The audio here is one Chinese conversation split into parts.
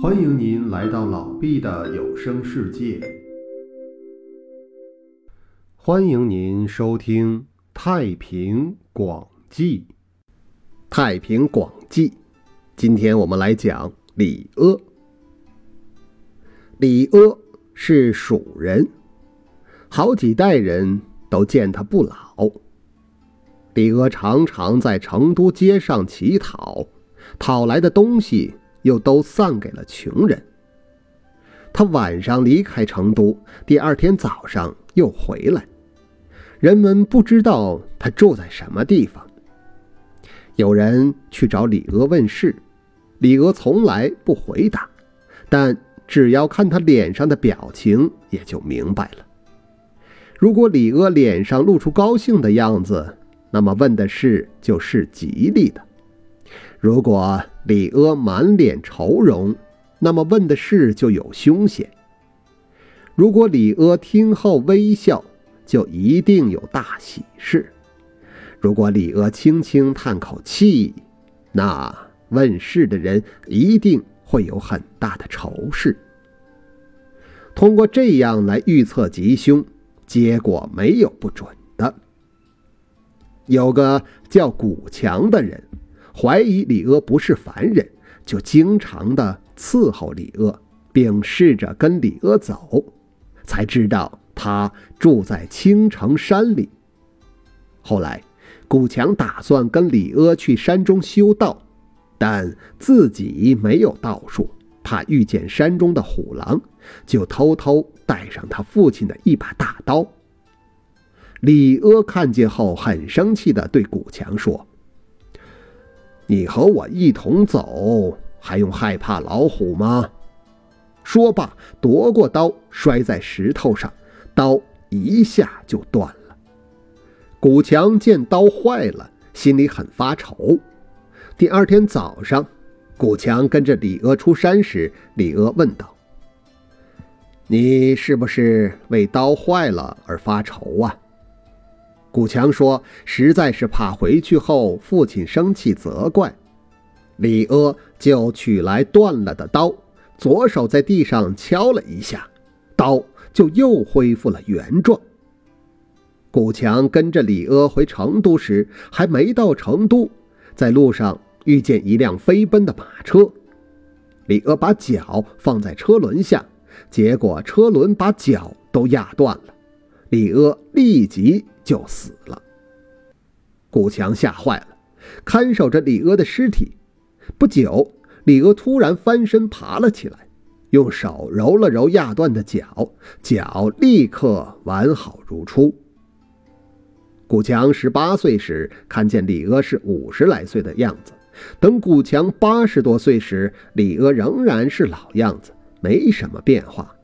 欢迎您来到老毕的有声世界。欢迎您收听《太平广记》。《太平广记》，今天我们来讲李阿。李阿是蜀人，好几代人都见他不老。李阿常常在成都街上乞讨，讨来的东西。又都散给了穷人。他晚上离开成都，第二天早上又回来，人们不知道他住在什么地方。有人去找李娥问事，李娥从来不回答，但只要看他脸上的表情，也就明白了。如果李娥脸上露出高兴的样子，那么问的事就是吉利的。如果李阿满脸愁容，那么问的事就有凶险；如果李阿听后微笑，就一定有大喜事；如果李阿轻轻叹口气，那问事的人一定会有很大的愁事。通过这样来预测吉凶，结果没有不准的。有个叫古强的人。怀疑李阿不是凡人，就经常的伺候李阿，并试着跟李阿走，才知道他住在青城山里。后来，古强打算跟李阿去山中修道，但自己没有道术，怕遇见山中的虎狼，就偷偷带上他父亲的一把大刀。李阿看见后，很生气的对古强说。你和我一同走，还用害怕老虎吗？说罢，夺过刀，摔在石头上，刀一下就断了。古强见刀坏了，心里很发愁。第二天早上，古强跟着李阿出山时，李阿问道：“你是不是为刀坏了而发愁啊？”古强说：“实在是怕回去后父亲生气责怪。”李阿就取来断了的刀，左手在地上敲了一下，刀就又恢复了原状。古强跟着李阿回成都时，还没到成都，在路上遇见一辆飞奔的马车，李阿把脚放在车轮下，结果车轮把脚都压断了，李阿立即。就死了。古强吓坏了，看守着李阿的尸体。不久，李阿突然翻身爬了起来，用手揉了揉压断的脚，脚立刻完好如初。古强十八岁时看见李阿是五十来岁的样子，等古强八十多岁时，李阿仍然是老样子，没什么变化。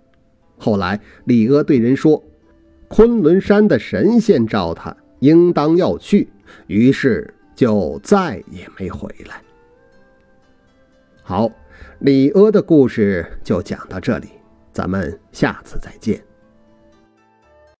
后来，李阿对人说。昆仑山的神仙召他，应当要去，于是就再也没回来。好，李阿的故事就讲到这里，咱们下次再见。